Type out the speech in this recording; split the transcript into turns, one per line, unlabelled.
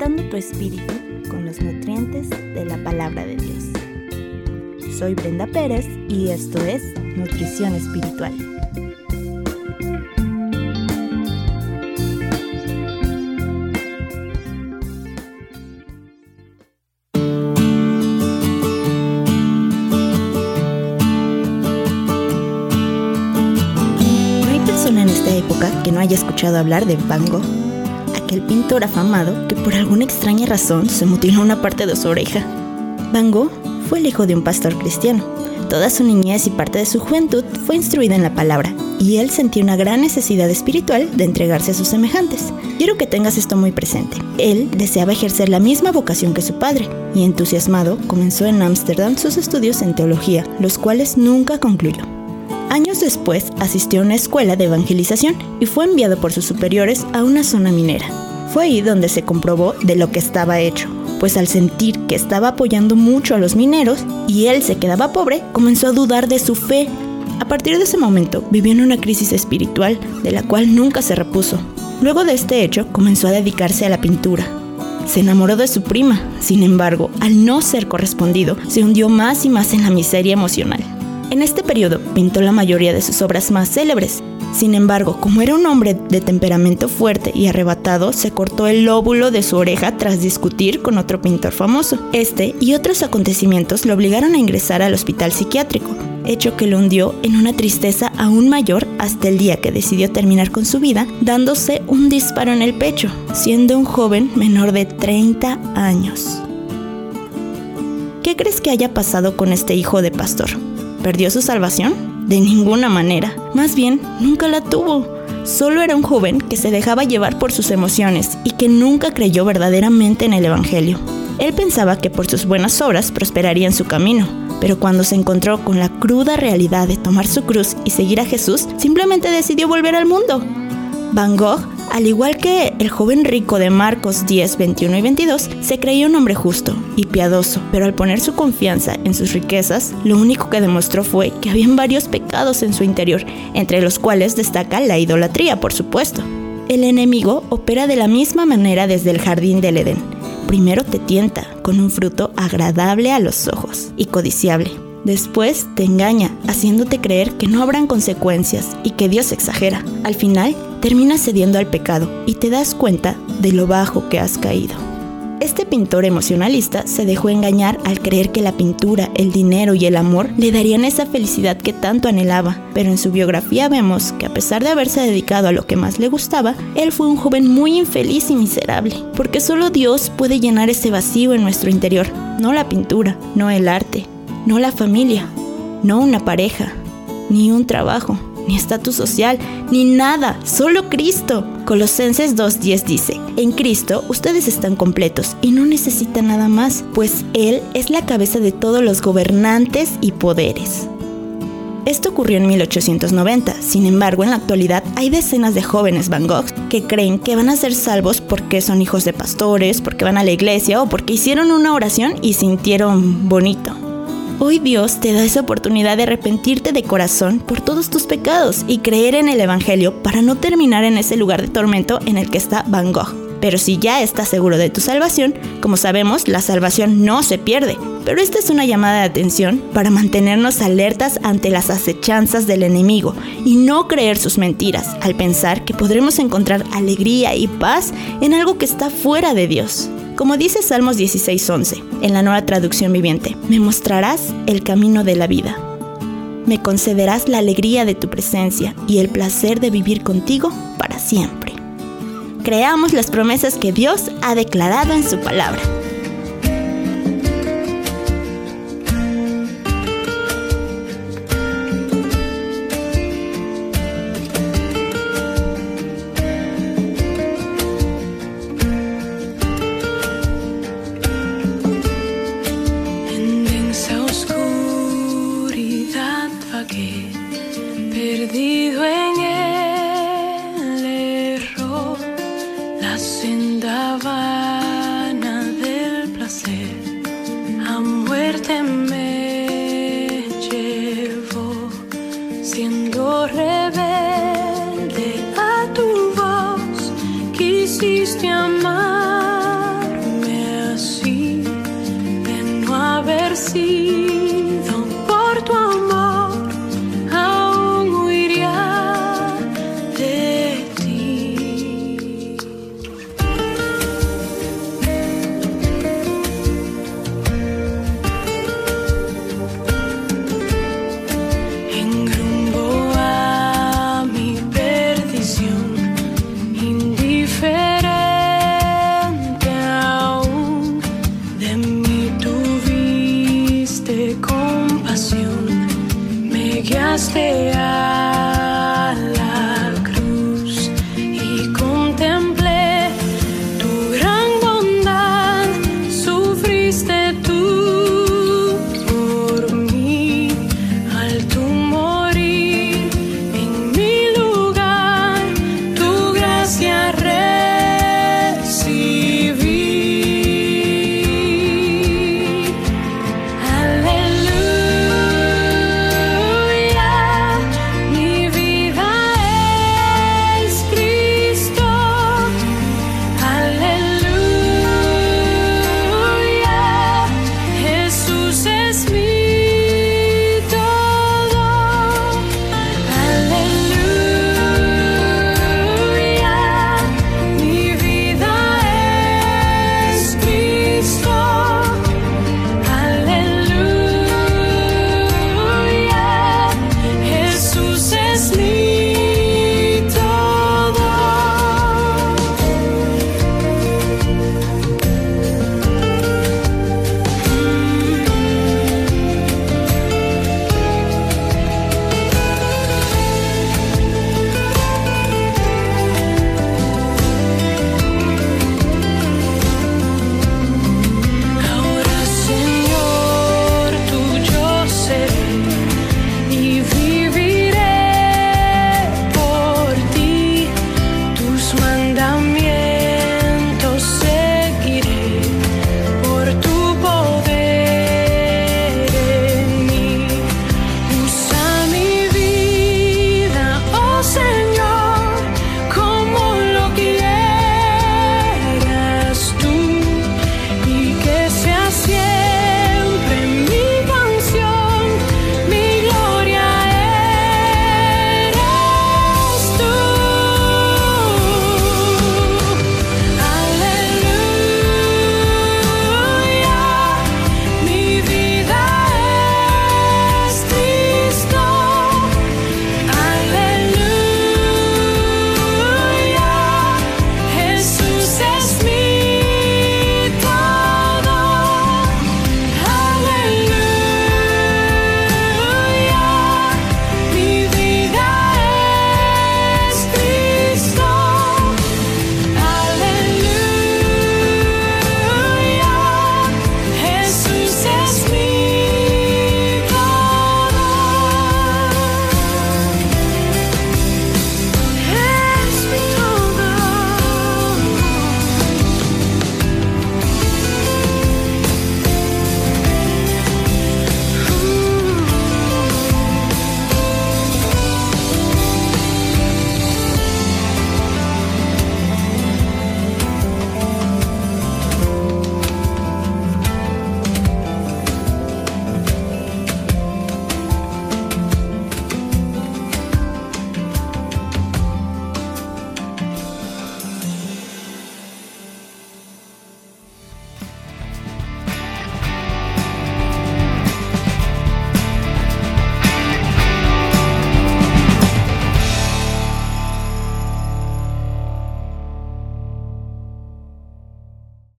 alimentando tu espíritu con los nutrientes de la palabra de Dios. Soy Brenda Pérez y esto es Nutrición Espiritual. ¿No hay persona en esta época que no haya escuchado hablar de Van Gogh? Aquel pintor afamado que por alguna extraña razón se mutiló una parte de su oreja. Van Gogh fue el hijo de un pastor cristiano. Toda su niñez y parte de su juventud fue instruida en la palabra, y él sentía una gran necesidad espiritual de entregarse a sus semejantes. Quiero que tengas esto muy presente. Él deseaba ejercer la misma vocación que su padre, y entusiasmado comenzó en Ámsterdam sus estudios en teología, los cuales nunca concluyó. Años después asistió a una escuela de evangelización y fue enviado por sus superiores a una zona minera. Fue ahí donde se comprobó de lo que estaba hecho, pues al sentir que estaba apoyando mucho a los mineros y él se quedaba pobre, comenzó a dudar de su fe. A partir de ese momento vivió en una crisis espiritual de la cual nunca se repuso. Luego de este hecho comenzó a dedicarse a la pintura. Se enamoró de su prima, sin embargo, al no ser correspondido, se hundió más y más en la miseria emocional. En este periodo pintó la mayoría de sus obras más célebres. Sin embargo, como era un hombre de temperamento fuerte y arrebatado, se cortó el lóbulo de su oreja tras discutir con otro pintor famoso. Este y otros acontecimientos lo obligaron a ingresar al hospital psiquiátrico, hecho que lo hundió en una tristeza aún mayor hasta el día que decidió terminar con su vida dándose un disparo en el pecho, siendo un joven menor de 30 años. ¿Qué crees que haya pasado con este hijo de pastor? ¿Perdió su salvación? De ninguna manera. Más bien, nunca la tuvo. Solo era un joven que se dejaba llevar por sus emociones y que nunca creyó verdaderamente en el Evangelio. Él pensaba que por sus buenas obras prosperaría en su camino, pero cuando se encontró con la cruda realidad de tomar su cruz y seguir a Jesús, simplemente decidió volver al mundo. Van Gogh al igual que el joven rico de Marcos 10, 21 y 22, se creía un hombre justo y piadoso, pero al poner su confianza en sus riquezas, lo único que demostró fue que habían varios pecados en su interior, entre los cuales destaca la idolatría, por supuesto. El enemigo opera de la misma manera desde el jardín del Edén. Primero te tienta con un fruto agradable a los ojos y codiciable. Después te engaña, haciéndote creer que no habrán consecuencias y que Dios exagera. Al final, terminas cediendo al pecado y te das cuenta de lo bajo que has caído. Este pintor emocionalista se dejó engañar al creer que la pintura, el dinero y el amor le darían esa felicidad que tanto anhelaba, pero en su biografía vemos que a pesar de haberse dedicado a lo que más le gustaba, él fue un joven muy infeliz y miserable, porque solo Dios puede llenar ese vacío en nuestro interior, no la pintura, no el arte, no la familia, no una pareja, ni un trabajo ni estatus social, ni nada, solo Cristo. Colosenses 2.10 dice, en Cristo ustedes están completos y no necesitan nada más, pues Él es la cabeza de todos los gobernantes y poderes. Esto ocurrió en 1890, sin embargo en la actualidad hay decenas de jóvenes Van Gogh que creen que van a ser salvos porque son hijos de pastores, porque van a la iglesia o porque hicieron una oración y sintieron bonito. Hoy Dios te da esa oportunidad de arrepentirte de corazón por todos tus pecados y creer en el Evangelio para no terminar en ese lugar de tormento en el que está Van Gogh. Pero si ya estás seguro de tu salvación, como sabemos, la salvación no se pierde. Pero esta es una llamada de atención para mantenernos alertas ante las acechanzas del enemigo y no creer sus mentiras al pensar que podremos encontrar alegría y paz en algo que está fuera de Dios. Como dice Salmos 16:11, en la nueva traducción viviente, me mostrarás el camino de la vida. Me concederás la alegría de tu presencia y el placer de vivir contigo para siempre. Creamos las promesas que Dios ha declarado en su palabra. persigue.